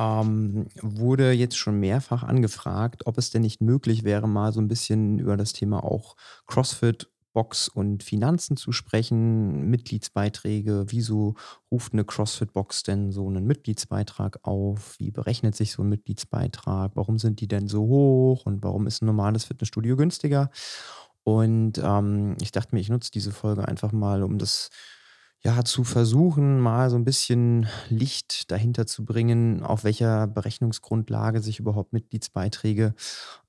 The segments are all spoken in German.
ähm, wurde jetzt schon mehrfach angefragt, ob es denn nicht möglich wäre, mal so ein bisschen über das Thema auch CrossFit, Box und Finanzen zu sprechen, Mitgliedsbeiträge. Wieso ruft eine CrossFit-Box denn so einen Mitgliedsbeitrag auf? Wie berechnet sich so ein Mitgliedsbeitrag? Warum sind die denn so hoch? Und warum ist ein normales Fitnessstudio günstiger? Und ähm, ich dachte mir, ich nutze diese Folge einfach mal, um das ja, zu versuchen, mal so ein bisschen Licht dahinter zu bringen, auf welcher Berechnungsgrundlage sich überhaupt Mitgliedsbeiträge,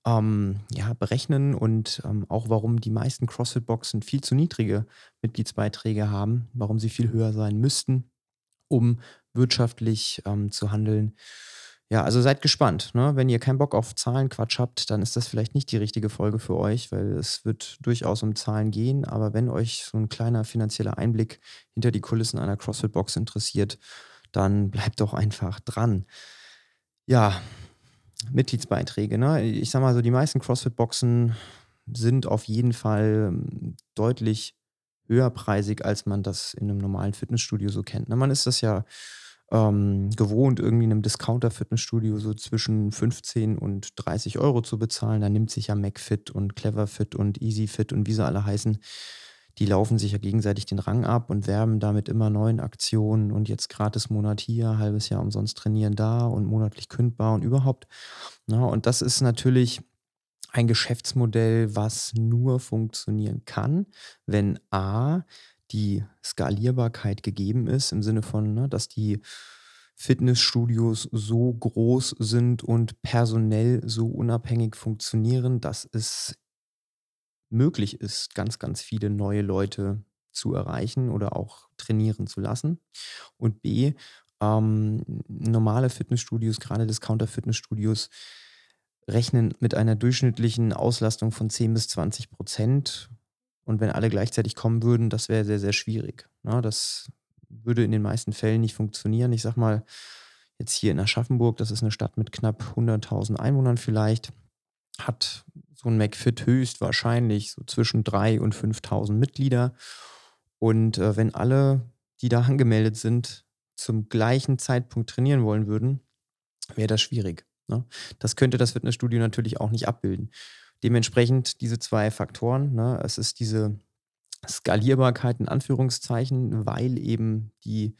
ähm, ja, berechnen und, ähm, auch warum die meisten CrossFit-Boxen viel zu niedrige Mitgliedsbeiträge haben, warum sie viel höher sein müssten, um wirtschaftlich, ähm, zu handeln. Ja, also seid gespannt. Ne? Wenn ihr keinen Bock auf Zahlenquatsch habt, dann ist das vielleicht nicht die richtige Folge für euch, weil es wird durchaus um Zahlen gehen. Aber wenn euch so ein kleiner finanzieller Einblick hinter die Kulissen einer CrossFit-Box interessiert, dann bleibt doch einfach dran. Ja, Mitgliedsbeiträge. Ne? Ich sag mal so, die meisten CrossFit-Boxen sind auf jeden Fall ähm, deutlich höherpreisig, als man das in einem normalen Fitnessstudio so kennt. Ne? Man ist das ja ähm, gewohnt, irgendwie in einem Discounter-Fitnessstudio so zwischen 15 und 30 Euro zu bezahlen. Da nimmt sich ja McFit und CleverFit und EasyFit und wie sie alle heißen, die laufen sich ja gegenseitig den Rang ab und werben damit immer neuen Aktionen und jetzt gratis Monat hier, halbes Jahr umsonst trainieren da und monatlich kündbar und überhaupt. Na, und das ist natürlich ein Geschäftsmodell, was nur funktionieren kann, wenn A, die Skalierbarkeit gegeben ist, im Sinne von, ne, dass die Fitnessstudios so groß sind und personell so unabhängig funktionieren, dass es möglich ist, ganz, ganz viele neue Leute zu erreichen oder auch trainieren zu lassen. Und B, ähm, normale Fitnessstudios, gerade Discounter-Fitnessstudios, rechnen mit einer durchschnittlichen Auslastung von 10 bis 20 Prozent und wenn alle gleichzeitig kommen würden, das wäre sehr, sehr schwierig. Ne? Das würde in den meisten Fällen nicht funktionieren. Ich sag mal, jetzt hier in Aschaffenburg, das ist eine Stadt mit knapp 100.000 Einwohnern vielleicht, hat so ein McFit höchstwahrscheinlich so zwischen 3.000 und 5.000 Mitglieder. Und äh, wenn alle, die da angemeldet sind, zum gleichen Zeitpunkt trainieren wollen würden, wäre das schwierig. Ne? Das könnte das Fitnessstudio natürlich auch nicht abbilden. Dementsprechend diese zwei Faktoren. Ne? Es ist diese Skalierbarkeit in Anführungszeichen, weil eben die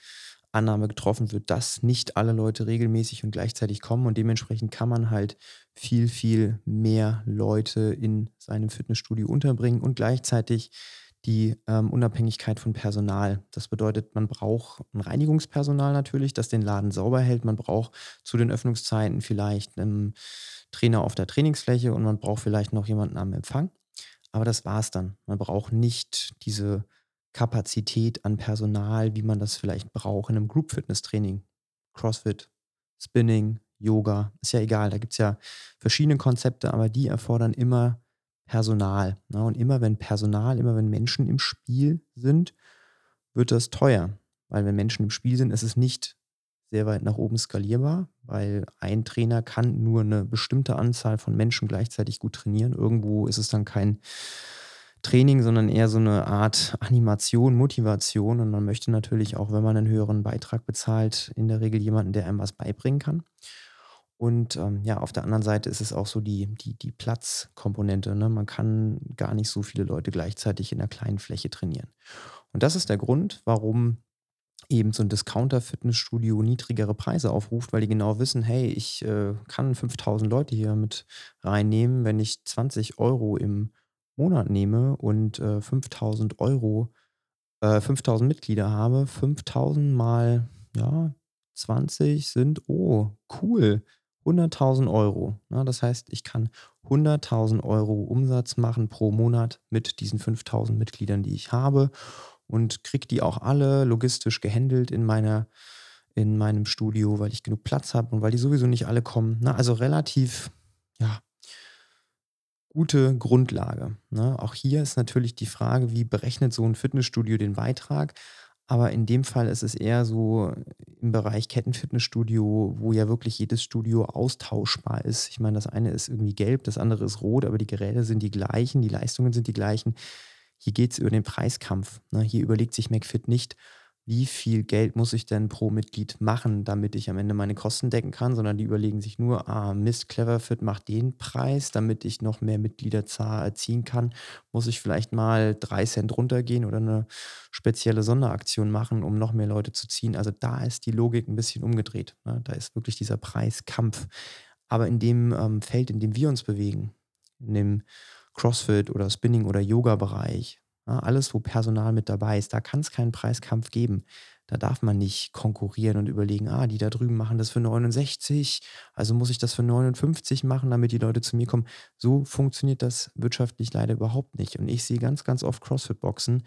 Annahme getroffen wird, dass nicht alle Leute regelmäßig und gleichzeitig kommen und dementsprechend kann man halt viel, viel mehr Leute in seinem Fitnessstudio unterbringen und gleichzeitig die ähm, Unabhängigkeit von Personal. Das bedeutet, man braucht ein Reinigungspersonal natürlich, das den Laden sauber hält. Man braucht zu den Öffnungszeiten vielleicht einen Trainer auf der Trainingsfläche und man braucht vielleicht noch jemanden am Empfang. Aber das war's dann. Man braucht nicht diese Kapazität an Personal, wie man das vielleicht braucht in einem Group Fitness Training. CrossFit, Spinning, Yoga, ist ja egal. Da gibt es ja verschiedene Konzepte, aber die erfordern immer Personal. Ne? Und immer wenn Personal, immer wenn Menschen im Spiel sind, wird das teuer. Weil wenn Menschen im Spiel sind, ist es nicht sehr weit nach oben skalierbar, weil ein Trainer kann nur eine bestimmte Anzahl von Menschen gleichzeitig gut trainieren. Irgendwo ist es dann kein Training, sondern eher so eine Art Animation, Motivation. Und man möchte natürlich auch, wenn man einen höheren Beitrag bezahlt, in der Regel jemanden, der einem was beibringen kann. Und ähm, ja, auf der anderen Seite ist es auch so die, die, die Platzkomponente. Ne? Man kann gar nicht so viele Leute gleichzeitig in einer kleinen Fläche trainieren. Und das ist der Grund, warum eben so ein Discounter-Fitnessstudio niedrigere Preise aufruft, weil die genau wissen, hey, ich äh, kann 5000 Leute hier mit reinnehmen, wenn ich 20 Euro im Monat nehme und äh, 5000 Euro, äh, 5000 Mitglieder habe, 5000 mal, ja, 20 sind, oh, cool, 100.000 Euro. Ja, das heißt, ich kann 100.000 Euro Umsatz machen pro Monat mit diesen 5000 Mitgliedern, die ich habe und kriege die auch alle logistisch gehandelt in meiner in meinem Studio, weil ich genug Platz habe und weil die sowieso nicht alle kommen. Na, also relativ, ja, gute Grundlage, ne? Auch hier ist natürlich die Frage, wie berechnet so 'n Fitnessstudio den Beitrag? Aber in dem Fall ist es eher so im Bereich Kettenfitnessstudio, wo ja wirklich jedes Studio austauschbar ist. Ich meine, das eine ist irgendwie gelb, das andere ist rot, aber die Geräte sind die gleichen, die Leistungen sind die gleichen. Hier geht's über den Preiskampf, ne? Hier überlegt sich McFit nicht: „Wie viel Geld muss ich denn pro Mitglied machen, damit ich am Ende meine Kosten decken kann?“ Sondern die überlegen sich nur: „Ah, Mist, Cleverfit macht den Preis, damit ich noch mehr Mitgliederzahl ziehen kann. Muss ich vielleicht mal 3 runtergehen oder 'ne spezielle Sonderaktion machen, um noch mehr Leute zu ziehen?“ Also, da ist die Logik 'n bisschen umgedreht, ne? Da ist wirklich dieser Preiskampf. Aber in dem, ähm, Feld, in dem wir uns bewegen, in dem CrossFit oder Spinning oder Yoga-Bereich, ne, alles, wo Personal mit dabei ist, da kann's keinen Preiskampf geben. Da darf man nicht konkurrieren und überlegen: „Ah, die da drüben machen das für 69, also muss ich das für 59 machen, damit die Leute zu mir kommen.“ So funktioniert das wirtschaftlich leider überhaupt nicht. Und ich sehe ganz, ganz oft CrossFit-Boxen,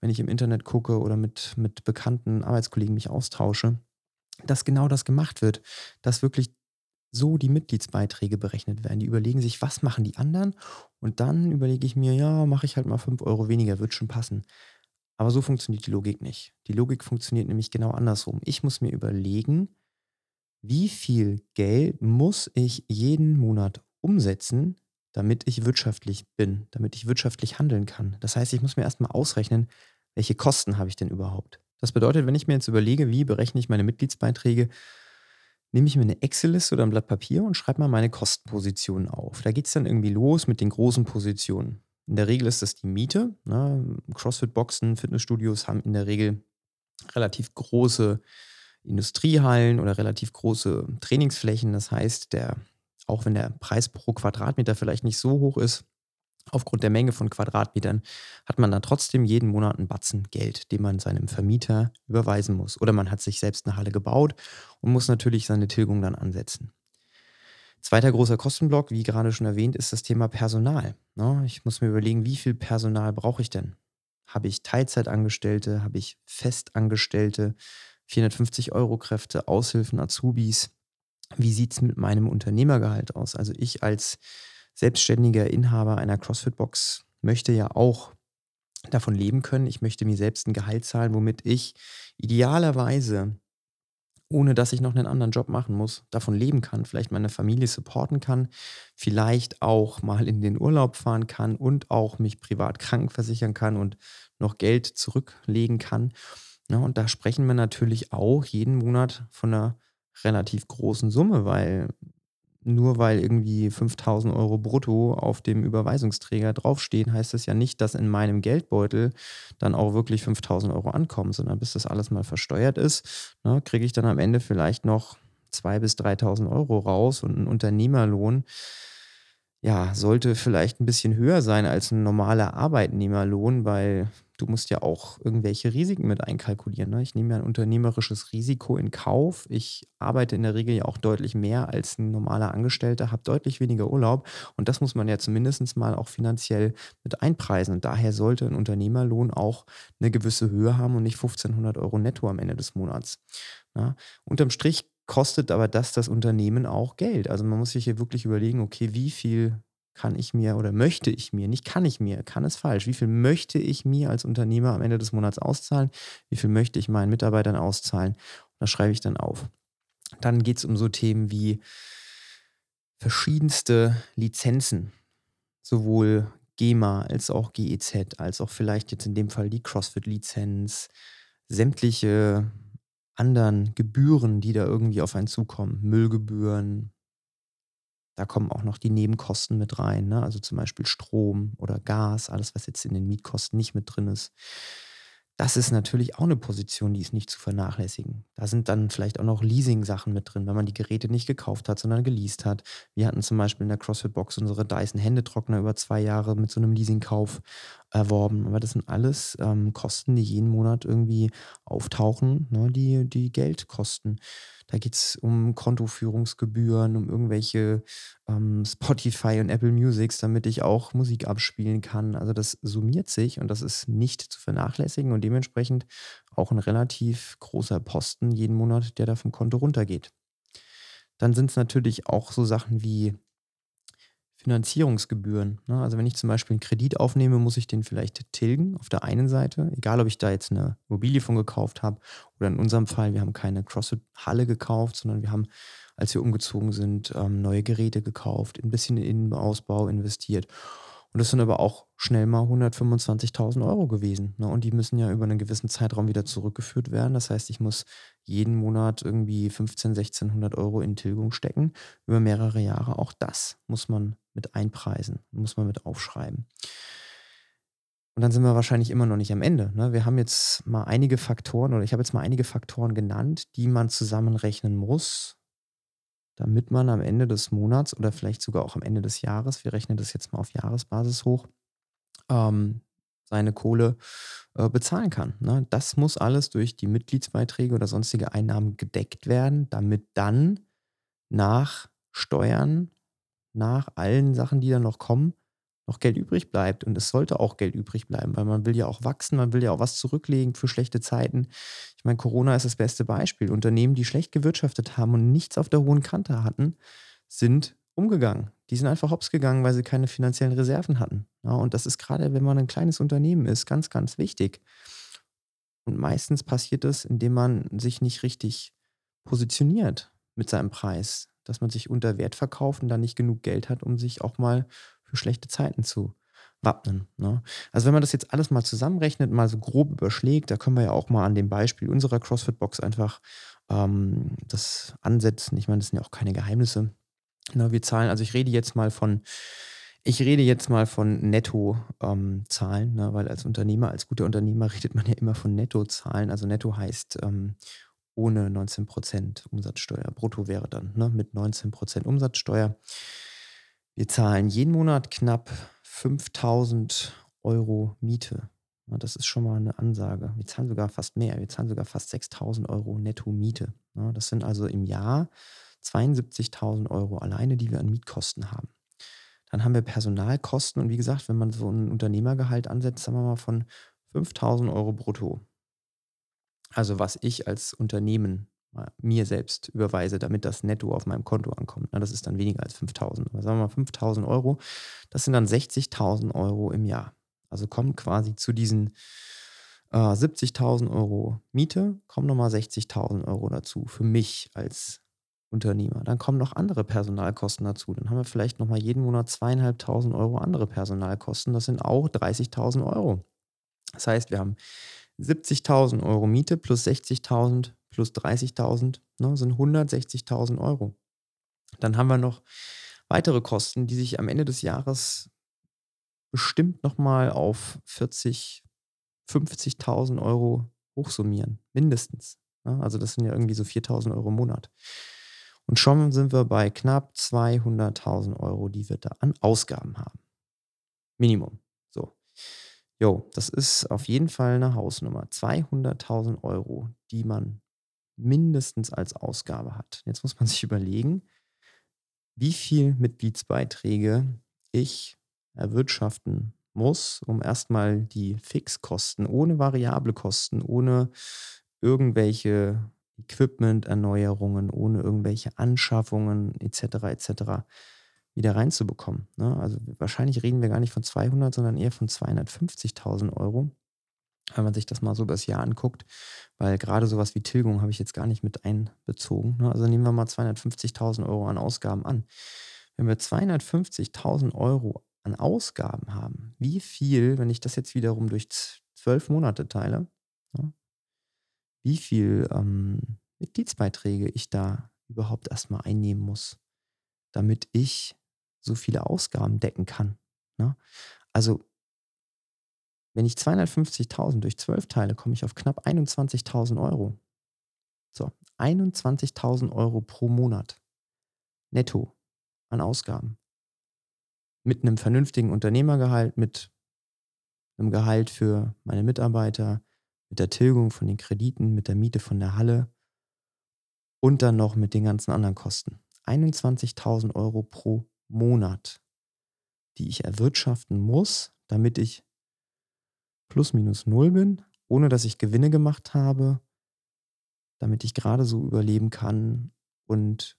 wenn ich im Internet gucke oder mit mit bekannten Arbeitskollegen mich austausche, dass genau das gemacht wird, dass wirklich so die Mitgliedsbeiträge berechnet werden. Die überlegen sich: „Was machen die anderen?“ Und dann überlege ich mir: „Ja, mache ich halt mal 5 € weniger, wird schon passen.“ Aber so funktioniert die Logik nicht. Die Logik funktioniert nämlich genau andersrum. Ich muss mir überlegen: „Wie viel Geld muss ich jeden Monat umsetzen, damit ich wirtschaftlich bin, damit ich wirtschaftlich handeln kann?“ Das heißt, ich muss mir erst mal ausrechnen: „Welche Kosten habe ich denn überhaupt?“ Das bedeutet, wenn ich mir jetzt überlege: „Wie berechne ich meine Mitgliedsbeiträge?“ Nehme ich mir 'ne Excel-Liste oder 'n Blatt Papier und schreibe mal meine Kostenpositionen auf. Da geht's dann irgendwie los mit den großen Positionen. In der Regel ist das die Miete, ne? CrossFit-Boxen, Fitnessstudios haben in der Regel relativ große Industriehallen oder relativ große Trainingsflächen. Das heißt, der auch wenn der Preis pro Quadratmeter vielleicht nicht so hoch ist, aufgrund der Menge von Quadratmetern, hat man dann trotzdem jeden Monat 'n Batzen Geld, den man seinem Vermieter überweisen muss. Oder man hat sich selbst 'ne Halle gebaut und muss natürlich seine Tilgung dann ansetzen. Zweiter großer Kostenblock, wie gerade schon erwähnt, ist das Thema Personal, ne? Ich muss mir überlegen: „Wie viel Personal brauche ich denn? Habe ich Teilzeitangestellte? Habe ich Festangestellte, 450 € Kräfte, Aushilfen, Azubis? Wie sieht's mit meinem Unternehmergehalt aus?“ Also, ich als selbstständiger Inhaber einer CrossFit-Box möchte ja auch davon leben können. Ich möchte mir selbst 'n Gehalt zahlen, womit ich idealerweise, ohne dass ich noch 'nen anderen Job machen muss, davon leben kann, vielleicht meine Familie supporten kann, vielleicht auch mal in den Urlaub fahren kann und auch mich privat krankenversichern kann und noch Geld zurücklegen kann, ne? Und da sprechen wir natürlich auch jeden Monat von 'ner relativ großen Summe, weil nur weil irgendwie 5.000 € brutto auf dem Überweisungsträger draufstehen, heißt das ja nicht, dass in meinem Geldbeutel dann auch wirklich 5.000 € ankommen, sondern bis das alles mal versteuert ist, ne, kriege ich dann am Ende vielleicht noch 2 bis 3.000 € raus und 'n Unternehmerlohn, ja, sollte vielleicht 'n bisschen höher sein als 'n normaler Arbeitnehmerlohn, weil du musst ja auch irgendwelche Risiken mit einkalkulieren, ne? Ich nehme ja 'n unternehmerisches Risiko in Kauf. Ich arbeite in der Regel ja auch deutlich mehr als 'n normaler Angestellter, habe deutlich weniger Urlaub und das muss man ja zumindest mal auch finanziell mit einpreisen. Und daher sollte 'n Unternehmerlohn auch 'ne gewisse Höhe haben und nicht 1.500 € netto am Ende des Monats, ne? Unterm Strich kostet aber das das Unternehmen auch Geld. Also, man muss sich hier wirklich überlegen: „Okay, wie viel kann ich mir oder möchte ich mir“ nicht kann ich mir, kann ist falsch. Wie viel möchte ich mir als Unternehmer am Ende des Monats auszahlen? Wie viel möchte ich meinen Mitarbeitern auszahlen? Das schreibe ich dann auf. Dann geht's um so Themen wie verschiedenste Lizenzen, sowohl GEMA als auch GEZ, als auch vielleicht jetzt in dem Fall die CrossFit-Lizenz, sämtliche anderen Gebühren, die da irgendwie auf einen zukommen, Müllgebühren. Da kommen auch noch die Nebenkosten mit rein, ne? Also, zum Beispiel Strom oder Gas, alles, was jetzt in den Mietkosten nicht mit drin ist. Das ist natürlich auch 'ne Position, die ist nicht zu vernachlässigen. Da sind dann vielleicht auch noch Leasingsachen mit drin, wenn man die Geräte nicht gekauft hat, sondern geleast hat. Wir hatten zum Beispiel in der CrossFit-Box unsere Dyson Händetrockner über 2 Jahre mit so 'nem Leasingkauf erworben. Aber das sind alles, ähm, Kosten, die jeden Monat irgendwie auftauchen, ne, die die Geld kosten. Da geht's um Kontoführungsgebühren, um irgendwelche, ähm, Spotify und Apple Musics, damit ich auch Musik abspielen kann. Also, das summiert sich und das ist nicht zu vernachlässigen und dementsprechend auch 'n relativ großer Posten jeden Monat, der da vom Konto runtergeht. Dann sind's natürlich auch so Sachen wie Finanzierungsgebühren, ne? Also, wenn ich zum Beispiel 'n Kredit aufnehme, muss ich den vielleicht tilgen auf der einen Seite, egal ob ich da jetzt 'ne Immobilie von gekauft habe oder in unserem Fall, wir haben keine CrossFit-Halle gekauft, sondern wir haben, als wir umgezogen sind, ähm, neue Geräte gekauft, 'n bisschen in Innenausbau investiert. Und das sind aber auch schnell mal 125.000 € gewesen, ne? Und die müssen ja über 'nen gewissen Zeitraum wieder zurückgeführt werden. Das heißt, ich muss jeden Monat irgendwie 1500, 1.600 € in Tilgung stecken über mehrere Jahre. Auch das muss man mit einpreisen, muss man mit aufschreiben. Und dann sind wir wahrscheinlich immer noch nicht am Ende, ne? Wir haben jetzt mal einige Faktoren oder ich habe jetzt mal einige Faktoren genannt, die man zusammenrechnen muss damit man am Ende des Monats oder vielleicht sogar auch am Ende des Jahres, wir rechnen das jetzt mal auf Jahresbasis hoch, ähm, seine Kohle, äh, bezahlen kann, ne? Das muss alles durch die Mitgliedsbeiträge oder sonstige Einnahmen gedeckt werden, damit dann nach Steuern, nach allen Sachen, die dann noch kommen, noch Geld übrig bleibt. Und es sollte auch Geld übrig bleiben, weil man will ja auch wachsen, man will ja auch was zurücklegen für schlechte Zeiten. Ich meine, Corona ist das beste Beispiel. Unternehmen, die schlecht gewirtschaftet haben und nichts auf der hohen Kante hatten, sind umgegangen. Die sind einfach Hops gegangen, weil sie keine finanziellen Reserven hatten, ja? Und das ist grade, wenn man 'n kleines Unternehmen ist, ganz, ganz wichtig. Und meistens passiert das, indem man sich nicht richtig positioniert mit seinem Preis, dass man sich unter Wert verkauft und dann nicht genug Geld hat, um sich auch mal für schlechte Zeiten zu wappnen, ne? Also, wenn man das jetzt alles mal zusammenrechnet, mal so grob überschlägt, da können wir ja auch mal an dem Beispiel unserer CrossFit-Box einfach, ähm, das ansetzen. Ich meine, das sind ja auch keine Geheimnisse, ne? Wir zahlen also, ich rede jetzt mal von ich rede jetzt mal von Netto ähm, ne, weil als Unternehmer als guter Unternehmer redet man ja immer von Nettozahlen. Also, netto heißt, ähm, ohne 19 % Umsatzsteuer. Brutto wäre dann, ne, mit 19 % Umsatzsteuer. Wir zahlen jeden Monat knapp 5.000 € Miete. Ne, das ist schon mal 'ne Ansage. Wir zahlen sogar fast mehr. Wir zahlen sogar fast 6.000 € netto Miete? Das sind also im Jahr 72.000 € alleine, die wir an Mietkosten haben. Dann haben wir Personalkosten und wie gesagt, wenn man so 'n Unternehmergehalt ansetzt, sagen wir mal von 5.000 € brutto. Also, was ich als Unternehmen mir selbst überweise, damit das netto auf meinem Konto ankommt, ne? Das ist dann weniger als 5.000. Aber sagen wir mal 5.000 €, das sind dann 60.000 € im Jahr. Also, kommen quasi zu diesen, äh, 70.000 € Miete kommen noch mal 60.000 € dazu für mich als Unternehmer. Dann kommen noch andere Personalkosten dazu. Dann haben wir vielleicht noch mal jeden Monat 2.500 € andere Personalkosten. Das sind auch 30.000 €. Das heißt, wir haben 70.000 € Miete plus 60.000 plus 30.000, ne, sind 160.000 €. Dann haben wir noch weitere Kosten, die sich am Ende des Jahres bestimmt noch mal auf 40, 50.000 € hochsummieren, mindestens, ne? Also, das sind ja irgendwie so 4.000 € im Monat. Und schon sind wir bei knapp 200.000 €, die wir da an Ausgaben haben. Minimum, so. Jo, das ist auf jeden Fall 'ne Hausnummer. 200.000 €, die man mindestens als Ausgabe hat. Jetzt muss man sich überlegen, wie viel Mitgliedsbeiträge ich erwirtschaften muss, um erst mal die Fixkosten ohne variable Kosten, ohne irgendwelche Equipment-Erneuerungen, ohne irgendwelche Anschaffungen et cetera, et cetera wieder reinzubekommen, ne? Also, wahrscheinlich reden wir gar nicht von 200, sondern eher von 250.000 €, wenn man sich das mal so übers Jahr anguckt, weil grade so was wie Tilgung habe ich jetzt gar nicht mit einbezogen, ne? Also, nehmen wir mal 250.000 € an Ausgaben an. Wenn wir 250.000 € an Ausgaben haben, wie viel, wenn ich das jetzt wiederum durch z 12 Monate teile, ne, wie viel, ähm, Mitgliedsbeiträge ich da überhaupt erst mal einnehmen muss, damit ich so viele Ausgaben decken kann, ne? Also wenn ich 250.000 durch 12 teile, komme ich auf knapp 21.000 €. So, 21.000 € pro Monat netto an Ausgaben. Mit 'nem vernünftigen Unternehmergehalt, mit 'nem Gehalt für meine Mitarbeiter, mit der Tilgung von den Krediten, mit der Miete von der Halle und dann noch mit den ganzen anderen Kosten. 21.000 € pro Monat, die ich erwirtschaften muss, damit ich plus minus null bin, ohne dass ich Gewinne gemacht habe damit ich grade so überleben kann und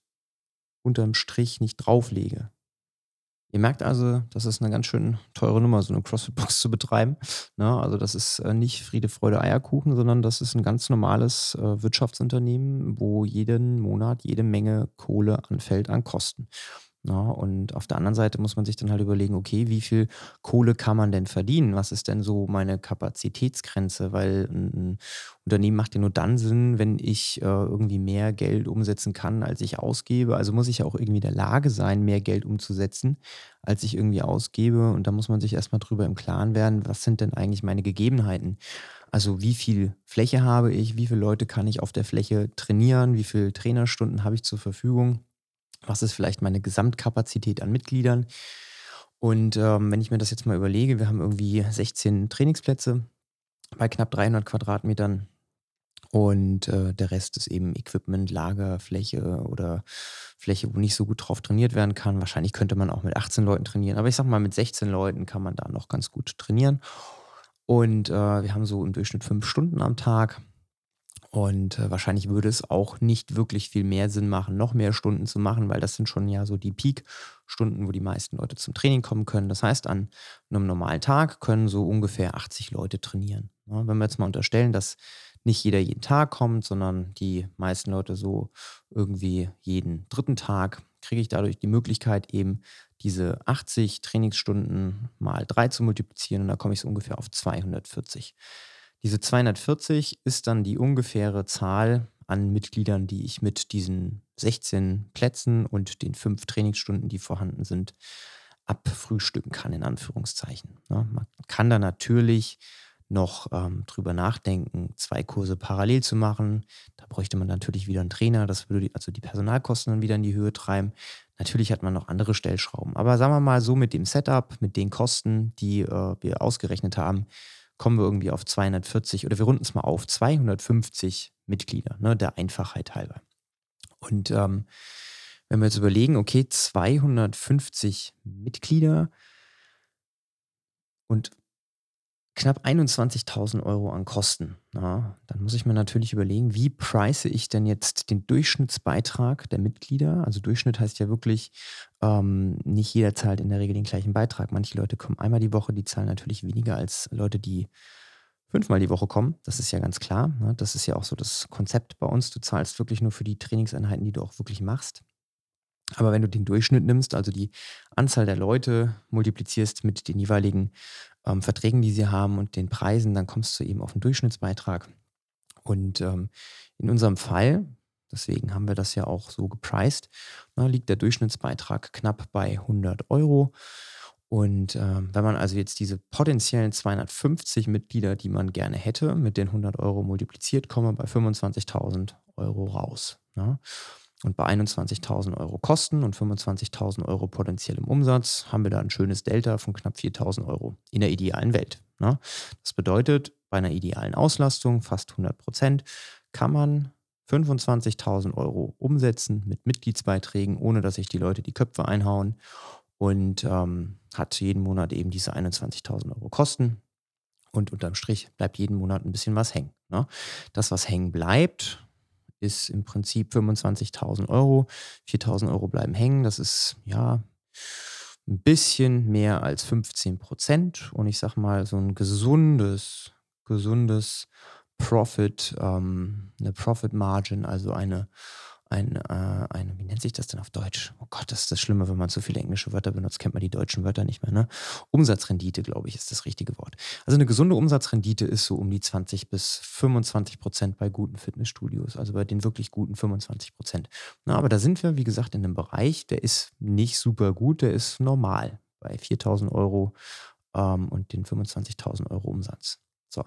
unterm Strich nicht drauflege. Ihr merkt also, das ist eine ganz schön teure Nummer, so eine CrossFit-Box zu betreiben, ne? Also, das ist, äh, nicht Friede, Freude, Eierkuchen, sondern das ist ein ganz normales, äh, Wirtschaftsunternehmen, wo jeden Monat jede Menge Kohle anfällt an Kosten. Ja, und auf der anderen Seite muss man sich dann halt überlegen, okay, wie viel Kohle kann man denn verdienen? Was ist denn so meine Kapazitätsgrenze? Weil ein Unternehmen macht ja nur dann Sinn, wenn ich, äh, irgendwie mehr Geld umsetzen kann, als ich ausgebe. Also muss ich ja auch irgendwie in der Lage sein, mehr Geld umzusetzen, als ich irgendwie ausgebe. Und da muss man sich erst mal drüber im Klaren werden, was sind denn eigentlich meine Gegebenheiten? Also, wie viel Fläche habe ich? Wie viele Leute kann ich auf der Fläche trainieren? Wie viel Trainerstunden habe ich zur Verfügung? Was ist vielleicht meine Gesamtkapazität an Mitgliedern? Und, ähm, wenn ich mir das jetzt mal überlege, wir haben irgendwie 16 Trainingsplätze bei knapp 300 Quadratmetern und, äh, der Rest ist eben Equipment, Lagerfläche oder Fläche, wo nicht so gut drauf trainiert werden kann. Wahrscheinlich könnte man auch mit 18 Leuten trainieren, aber ich sage mal, mit 16 Leuten kann man da noch ganz gut trainieren. Und, äh, wir haben so im Durchschnitt 5 Stunden am Tag. Und, äh, wahrscheinlich würde es auch nicht wirklich viel mehr Sinn machen, noch mehr Stunden zu machen, weil das sind schon ja so die Peak-Stunden, wo die meisten Leute zum Training kommen können. Das heißt, an einem normalen Tag können so ungefähr 80 Leute trainieren, ne? Wenn wir jetzt mal unterstellen, dass nicht jeder jeden Tag kommt, sondern die meisten Leute so irgendwie jeden dritten Tag, kriege ich dadurch die Möglichkeit, eben diese 80 Trainingsstunden mal 3 zu multiplizieren und da komme ich so ungefähr auf 240. Diese 240 ist dann die ungefähre Zahl an Mitgliedern, die ich mit diesen 16 Plätzen und den 5 Trainingsstunden, die vorhanden sind, abfrühstücken kann, in Anführungszeichen. Ne? Man kann da natürlich noch ähm, drüber nachdenken, zwei Kurse parallel zu machen. Da bräuchte man natürlich wieder einen Trainer, das würde die, also die Personalkosten dann wieder in die Höhe treiben. Natürlich hat man noch andere Stellschrauben. Aber sagen wir mal so mit dem Setup, mit den Kosten, die äh, wir ausgerechnet haben, kommen wir irgendwie auf 240 oder wir runden es mal auf, 250 Mitglieder, ne, der Einfachheit halber. Und ähm, wenn wir jetzt überlegen, okay, 250 Mitglieder und knapp 21.000 Euro an Kosten. Ja, dann muss ich mir natürlich überlegen, wie preise ich denn jetzt den Durchschnittsbeitrag der Mitglieder? Also Durchschnitt heißt ja wirklich, ähm, nicht jeder zahlt in der Regel den gleichen Beitrag. Manche Leute kommen einmal die Woche, die zahlen natürlich weniger als Leute, die fünfmal die Woche kommen. Das ist ja ganz klar. Ne? Das ist ja auch so das Konzept bei uns. Du zahlst wirklich nur für die Trainingseinheiten, die du auch wirklich machst. Aber wenn du den Durchschnitt nimmst, also die Anzahl der Leute multiplizierst mit den jeweiligen ähm, Verträgen, die sie haben und den Preisen, dann kommst du eben auf einen Durchschnittsbeitrag. Und ähm, in unserem Fall, deswegen haben wir das ja auch so gepriced, na, liegt der Durchschnittsbeitrag knapp bei 100 Euro. Und ähm, wenn man also jetzt diese potenziellen 250 Mitglieder, die man gerne hätte, mit den 100 Euro multipliziert, kommen wir bei 25.000 Euro raus. Ja? Und bei 21.000 Euro Kosten und 25.000 Euro potenziellem Umsatz haben wir da ein schönes Delta von knapp 4.000 Euro in der idealen Welt. Ne? Das bedeutet, bei einer idealen Auslastung, fast 100 Prozent, kann man 25.000 Euro umsetzen mit Mitgliedsbeiträgen, ohne dass sich die Leute die Köpfe einhauen und ähm, hat jeden Monat eben diese 21.000 Euro Kosten. Und unterm Strich bleibt jeden Monat ein bisschen was hängen. Ne? Das, was hängen bleibt, ist im Prinzip 25.000 Euro. 4.000 Euro bleiben hängen. Das ist ja ein bisschen mehr als 15 Prozent. Und ich sag mal, so ein gesundes, gesundes Profit, ähm, eine Profit Margin, also eine ein, äh, eine, wie nennt sich das denn auf Deutsch? Oh Gott, das ist das Schlimme, wenn man zu viele englische Wörter benutzt, kennt man die deutschen Wörter nicht mehr. Ne? Umsatzrendite, glaube ich, ist das richtige Wort. Also eine gesunde Umsatzrendite ist so um die 20 bis 25 Prozent bei guten Fitnessstudios, also bei den wirklich guten 25 Prozent. aber da sind wir, wie gesagt, in einem Bereich, der ist nicht super gut, der ist normal bei 4.000 Euro ähm, und den 25.000 Euro Umsatz. So.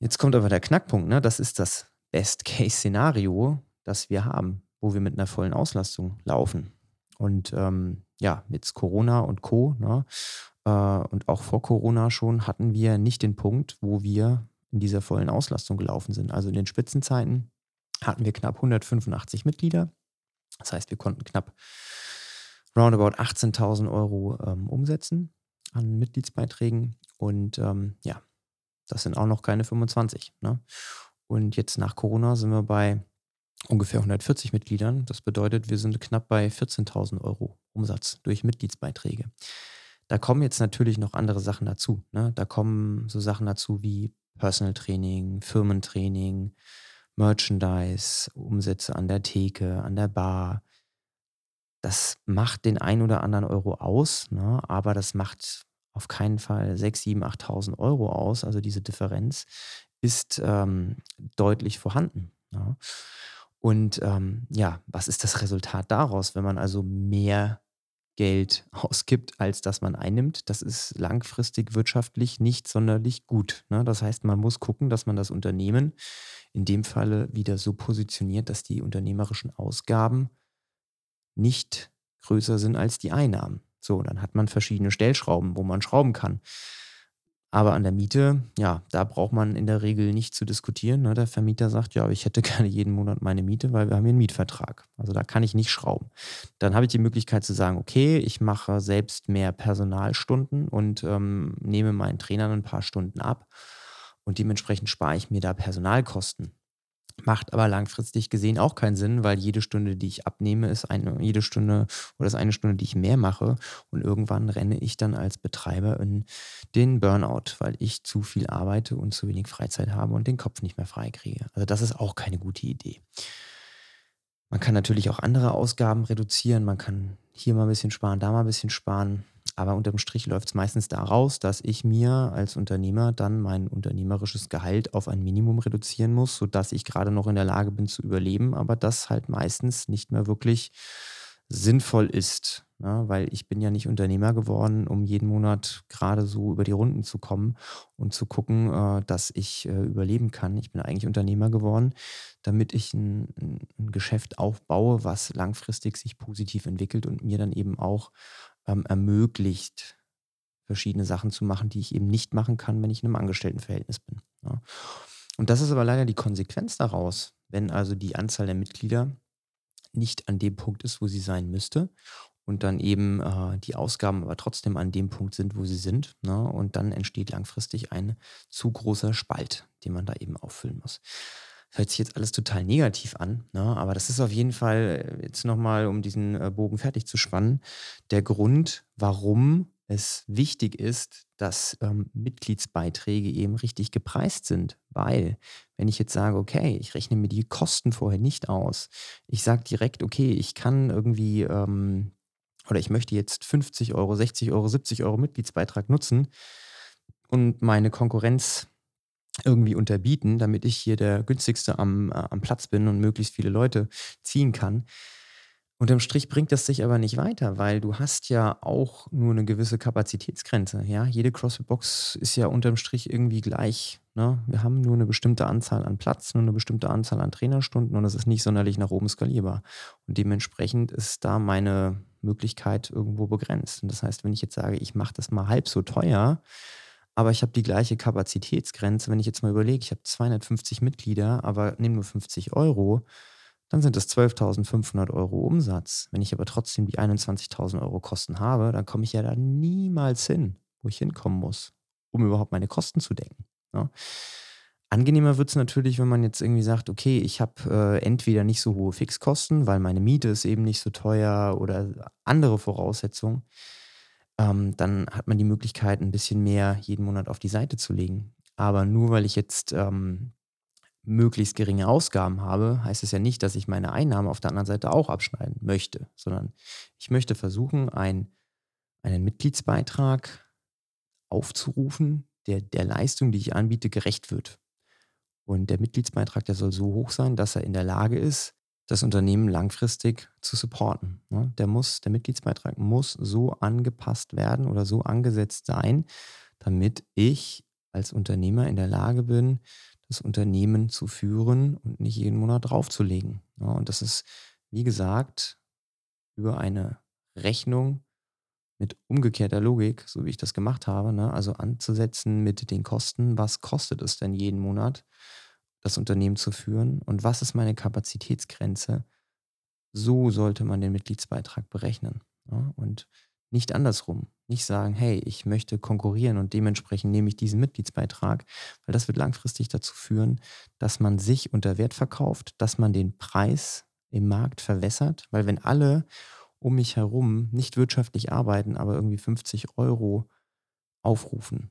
Jetzt kommt aber der Knackpunkt, ne? Das ist das Best-Case-Szenario, das wir haben, wo wir mit einer vollen Auslastung laufen. Und ähm, ja, jetzt Corona und Co. Ne, äh, und auch vor Corona schon hatten wir nicht den Punkt, wo wir in dieser vollen Auslastung gelaufen sind. Also in den Spitzenzeiten hatten wir knapp 185 Mitglieder. Das heißt, wir konnten knapp roundabout 18.000 Euro ähm, umsetzen an Mitgliedsbeiträgen. Und ähm, ja, das sind auch noch keine 25. Ne? Und jetzt nach Corona sind wir bei ungefähr 140 Mitgliedern. Das bedeutet, wir sind knapp bei 14.000 Euro Umsatz durch Mitgliedsbeiträge. Da kommen jetzt natürlich noch andere Sachen dazu. Ne? Da kommen so Sachen dazu wie Personal Training, Firmentraining, Merchandise, Umsätze an der Theke, an der Bar. Das macht den ein oder anderen Euro aus, ne? aber das macht auf keinen Fall 6, 7, 8.000 Euro aus. Also diese Differenz ist ähm, deutlich vorhanden. Ja. Und ähm, ja, was ist das Resultat daraus, wenn man also mehr Geld ausgibt, als dass man einnimmt? Das ist langfristig wirtschaftlich nicht sonderlich gut. Ne? Das heißt, man muss gucken, dass man das Unternehmen in dem Falle wieder so positioniert, dass die unternehmerischen Ausgaben nicht größer sind als die Einnahmen. So, dann hat man verschiedene Stellschrauben, wo man schrauben kann. Aber an der Miete, ja, da braucht man in der Regel nicht zu diskutieren. Ne? Der Vermieter sagt, ja, ich hätte gerne jeden Monat meine Miete, weil wir haben hier einen Mietvertrag. Also da kann ich nicht schrauben. Dann habe ich die Möglichkeit zu sagen, okay, ich mache selbst mehr Personalstunden und ähm, nehme meinen Trainern ein paar Stunden ab. Und dementsprechend spare ich mir da Personalkosten. Macht aber langfristig gesehen auch keinen Sinn, weil jede Stunde, die ich abnehme, ist eine, jede Stunde oder ist eine Stunde, die ich mehr mache. Und irgendwann renne ich dann als Betreiber in den Burnout, weil ich zu viel arbeite und zu wenig Freizeit habe und den Kopf nicht mehr frei kriege. Also das ist auch keine gute Idee. Man kann natürlich auch andere Ausgaben reduzieren. Man kann hier mal ein bisschen sparen, da mal ein bisschen sparen. Aber unterm Strich läuft es meistens daraus, dass ich mir als Unternehmer dann mein unternehmerisches Gehalt auf ein Minimum reduzieren muss, sodass ich gerade noch in der Lage bin zu überleben, aber das halt meistens nicht mehr wirklich sinnvoll ist. Ne? Weil ich bin ja nicht Unternehmer geworden, um jeden Monat gerade so über die Runden zu kommen und zu gucken, äh, dass ich äh, überleben kann. Ich bin eigentlich Unternehmer geworden, damit ich ein, ein Geschäft aufbaue, was langfristig sich positiv entwickelt und mir dann eben auch ähm, ermöglicht, verschiedene Sachen zu machen, die ich eben nicht machen kann, wenn ich in einem Angestelltenverhältnis bin. Ja. Und das ist aber leider die Konsequenz daraus, wenn also die Anzahl der Mitglieder nicht an dem Punkt ist, wo sie sein müsste und dann eben äh, die Ausgaben aber trotzdem an dem Punkt sind, wo sie sind. Ne? Und dann entsteht langfristig ein zu großer Spalt, den man da eben auffüllen muss hört sich jetzt alles total negativ an, ne? aber das ist auf jeden Fall, äh, jetzt nochmal, um diesen äh, Bogen fertig zu spannen, der Grund, warum es wichtig ist, dass ähm, Mitgliedsbeiträge eben richtig gepreist sind. Weil, wenn ich jetzt sage, okay, ich rechne mir die Kosten vorher nicht aus, ich sage direkt, okay, ich kann irgendwie ähm, oder ich möchte jetzt 50 Euro, 60 Euro, 70 Euro Mitgliedsbeitrag nutzen und meine Konkurrenz irgendwie unterbieten, damit ich hier der günstigste am, äh, am Platz bin und möglichst viele Leute ziehen kann. Unterm Strich bringt das sich aber nicht weiter, weil du hast ja auch nur eine gewisse Kapazitätsgrenze. Ja, jede CrossFit-Box ist ja unterm Strich irgendwie gleich. Ne? Wir haben nur eine bestimmte Anzahl an Platz, nur eine bestimmte Anzahl an Trainerstunden und es ist nicht sonderlich nach oben skalierbar. Und dementsprechend ist da meine Möglichkeit irgendwo begrenzt. Und das heißt, wenn ich jetzt sage, ich mache das mal halb so teuer, aber ich habe die gleiche Kapazitätsgrenze. Wenn ich jetzt mal überlege, ich habe 250 Mitglieder, aber nehme nur 50 Euro, dann sind das 12.500 Euro Umsatz. Wenn ich aber trotzdem die 21.000 Euro Kosten habe, dann komme ich ja da niemals hin, wo ich hinkommen muss, um überhaupt meine Kosten zu decken. Ja. Ne? Angenehmer wird es natürlich, wenn man jetzt irgendwie sagt, okay, ich habe äh, entweder nicht so hohe Fixkosten, weil meine Miete ist eben nicht so teuer oder andere Voraussetzungen ähm, dann hat man die Möglichkeit, ein bisschen mehr jeden Monat auf die Seite zu legen. Aber nur weil ich jetzt ähm, möglichst geringe Ausgaben habe, heißt es ja nicht, dass ich meine Einnahmen auf der anderen Seite auch abschneiden möchte, sondern ich möchte versuchen, ein, einen Mitgliedsbeitrag aufzurufen, der der Leistung, die ich anbiete, gerecht wird. Und der Mitgliedsbeitrag, der soll so hoch sein, dass er in der Lage ist, das Unternehmen langfristig zu supporten. Ne? Der muss, der Mitgliedsbeitrag muss so angepasst werden oder so angesetzt sein, damit ich als Unternehmer in der Lage bin, das Unternehmen zu führen und nicht jeden Monat draufzulegen. Ne? Und das ist, wie gesagt, über eine Rechnung mit umgekehrter Logik, so wie ich das gemacht habe, ne? also anzusetzen mit den Kosten, was kostet es denn jeden Monat das Unternehmen zu führen und was ist meine Kapazitätsgrenze. So sollte man den Mitgliedsbeitrag berechnen. Ja? Und Nicht andersrum. Nicht sagen: „Hey, ich möchte konkurrieren und dementsprechend nehme ich diesen Mitgliedsbeitrag“, weil das wird langfristig dazu führen, dass man sich unter Wert verkauft, dass man den Preis im Markt verwässert, weil wenn alle um mich herum nicht wirtschaftlich arbeiten, aber irgendwie 50 Euro aufrufen,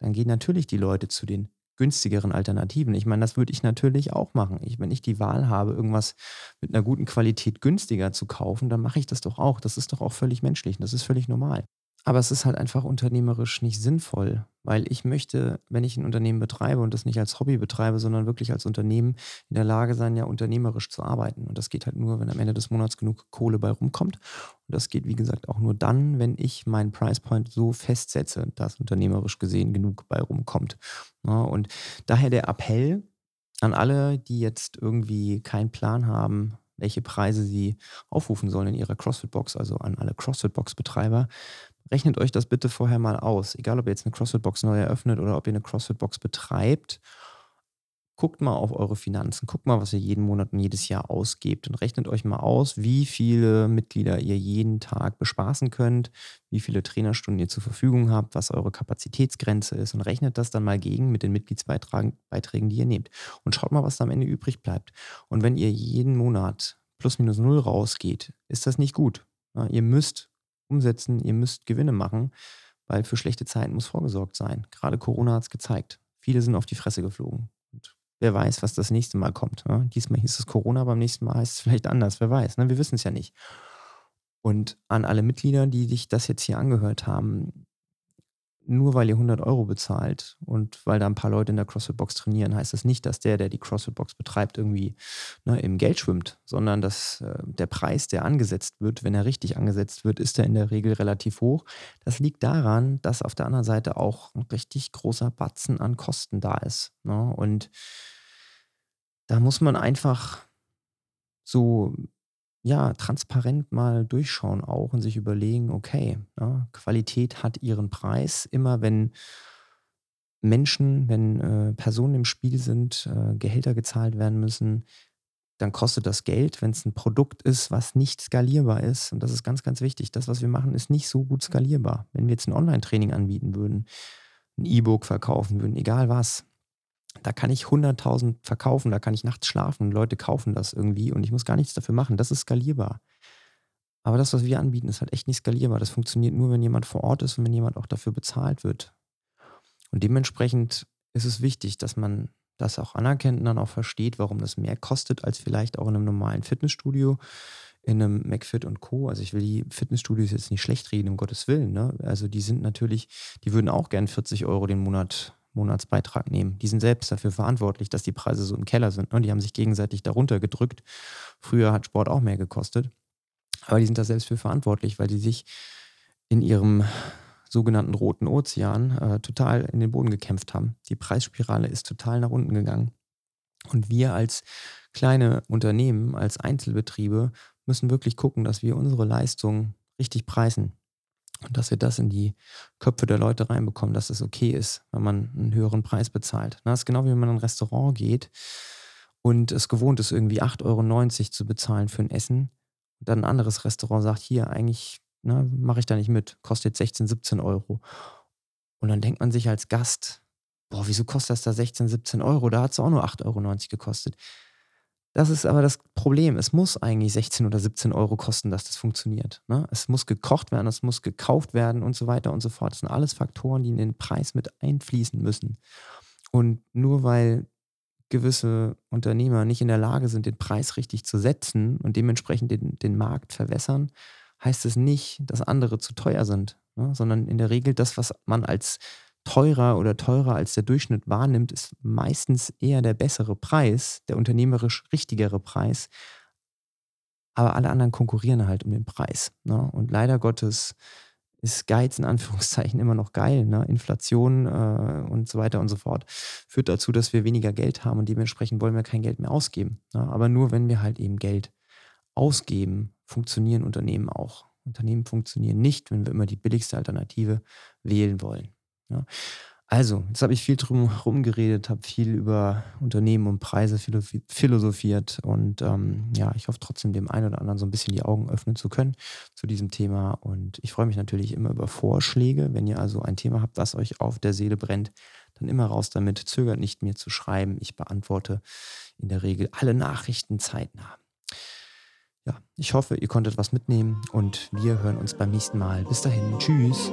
dann gehen natürlich die Leute zu den günstigeren Alternativen. Ich meine, das würde ich natürlich auch machen. Ich wenn ich die Wahl habe, irgendwas mit einer guten Qualität günstiger zu kaufen, dann mache ich das doch auch. Das ist doch auch völlig menschlich und das ist völlig normal. Aber es ist halt einfach unternehmerisch nicht sinnvoll, weil ich möchte, wenn ich ein Unternehmen betreibe und das nicht als Hobby betreibe, sondern wirklich als Unternehmen in der Lage sein, ja unternehmerisch zu arbeiten. Und das geht halt nur, wenn am Ende des Monats genug Kohle bei rumkommt. Und das geht, wie gesagt, auch nur dann, wenn ich meinen Price Point so festsetze, dass unternehmerisch gesehen genug bei rumkommt. Ja, und daher der Appell an alle, die jetzt irgendwie keinen Plan haben, welche Preise sie aufrufen sollen in ihrer CrossFit-Box, also an alle CrossFit-Box-Betreiber. Rechnet euch das bitte vorher mal aus. Egal, ob ihr jetzt eine CrossFit-Box neu eröffnet oder ob ihr eine CrossFit-Box betreibt. Guckt mal auf eure Finanzen. Guckt mal, was ihr jeden Monat und jedes Jahr ausgebt und rechnet euch mal aus, wie viele Mitglieder ihr jeden Tag bespaßen könnt, wie viele Trainerstunden ihr zur Verfügung habt, was eure Kapazitätsgrenze ist und rechnet das dann mal gegen mit den Mitgliedsbeiträgen, Beiträgen, die ihr nehmt. Und schaut mal, was da am Ende übrig bleibt. Und wenn ihr jeden Monat plus minus null rausgeht, ist das nicht gut. Ihr müsst umsetzen, ihr müsst Gewinne machen, weil für schlechte Zeiten muss vorgesorgt sein. Gerade Corona hat es gezeigt. Viele sind auf die Fresse geflogen. Und wer weiß, was das nächste Mal kommt. Ne? Diesmal hieß es Corona, beim nächsten Mal heißt es vielleicht anders. Wer weiß. Ne? Wir wissen es ja nicht. Und an alle Mitglieder, die sich das jetzt hier angehört haben, nur weil ihr 100 Euro bezahlt und weil da ein paar Leute in der CrossFit-Box trainieren, heißt das nicht, dass der, der die CrossFit-Box betreibt, irgendwie ne, im Geld schwimmt, sondern dass äh, der Preis, der angesetzt wird, wenn er richtig angesetzt wird, ist er in der Regel relativ hoch. Das liegt daran, dass auf der anderen Seite auch ein richtig großer Batzen an Kosten da ist. Ne? Und da muss man einfach so ja, transparent mal durchschauen auch und sich überlegen, okay, ja, Qualität hat ihren Preis. Immer wenn Menschen, wenn äh, Personen im Spiel sind, äh, Gehälter gezahlt werden müssen, dann kostet das Geld, wenn es ein Produkt ist, was nicht skalierbar ist. Und das ist ganz, ganz wichtig. Das, was wir machen, ist nicht so gut skalierbar. Wenn wir jetzt ein Online-Training anbieten würden, ein E-Book verkaufen würden, egal was, da kann ich 100.000 verkaufen, da kann ich nachts schlafen, Leute kaufen das irgendwie und ich muss gar nichts dafür machen. Das ist skalierbar. Aber das, was wir anbieten, ist halt echt nicht skalierbar. Das funktioniert nur, wenn jemand vor Ort ist und wenn jemand auch dafür bezahlt wird. Und dementsprechend ist es wichtig, dass man das auch anerkennt und dann auch versteht, warum das mehr kostet als vielleicht auch in einem normalen Fitnessstudio, in einem McFit und Co. Also ich will die Fitnessstudios jetzt nicht schlecht reden, um Gottes Willen. Ne? Also die sind natürlich, die würden auch gern 40 Euro den Monat Monatsbeitrag nehmen. Die sind selbst dafür verantwortlich, dass die Preise so im Keller sind. Ne? Die haben sich gegenseitig darunter gedrückt. Früher hat Sport auch mehr gekostet. Aber die sind da selbst für verantwortlich, weil die sich in ihrem sogenannten roten Ozean äh, total in den Boden gekämpft haben. Die Preisspirale ist total nach unten gegangen. Und wir als kleine Unternehmen, als Einzelbetriebe müssen wirklich gucken, dass wir unsere Leistung richtig preisen. Und dass wir das in die Köpfe der Leute reinbekommen, dass es okay ist, wenn man einen höheren Preis bezahlt. Das ist genau wie wenn man in ein Restaurant geht und es gewohnt ist, irgendwie 8,90 Euro zu bezahlen für ein Essen. Und dann ein anderes Restaurant sagt, hier, eigentlich mache ich da nicht mit, kostet jetzt 16, 17 Euro. Und dann denkt man sich als Gast, boah, wieso kostet das da 16, 17 Euro? Da hat es auch nur 8,90 Euro gekostet. Das ist aber das Problem. Es muss eigentlich 16 oder 17 Euro kosten, dass das funktioniert. Ne? Es muss gekocht werden, es muss gekauft werden und so weiter und so fort. Das sind alles Faktoren, die in den Preis mit einfließen müssen. Und nur weil gewisse Unternehmer nicht in der Lage sind, den Preis richtig zu setzen und dementsprechend den, den Markt verwässern, heißt es nicht, dass andere zu teuer sind, ne? sondern in der Regel das, was man als teurer oder teurer als der Durchschnitt wahrnimmt, ist meistens eher der bessere Preis, der unternehmerisch richtigere Preis. Aber alle anderen konkurrieren halt um den Preis. Ne? Und leider Gottes ist Geiz in Anführungszeichen immer noch geil. Ne? Inflation äh, und so weiter und so fort führt dazu, dass wir weniger Geld haben und dementsprechend wollen wir kein Geld mehr ausgeben. Ne? Aber nur wenn wir halt eben Geld ausgeben, funktionieren Unternehmen auch. Unternehmen funktionieren nicht, wenn wir immer die billigste Alternative wählen wollen. Ja. Also, jetzt habe ich viel drum geredet, habe viel über Unternehmen und Preise philosophiert und, ähm, ja, ich hoffe trotzdem dem einen oder anderen so ein bisschen die Augen öffnen zu können zu diesem Thema und ich freue mich natürlich immer über Vorschläge. Wenn ihr also ein Thema habt, das euch auf der Seele brennt, dann immer raus damit. Zögert nicht, mir zu schreiben. Ich beantworte in der Regel alle Nachrichten zeitnah. Ja, ich hoffe, ihr konntet was mitnehmen und wir hören uns beim nächsten Mal. Bis dahin, tschüss.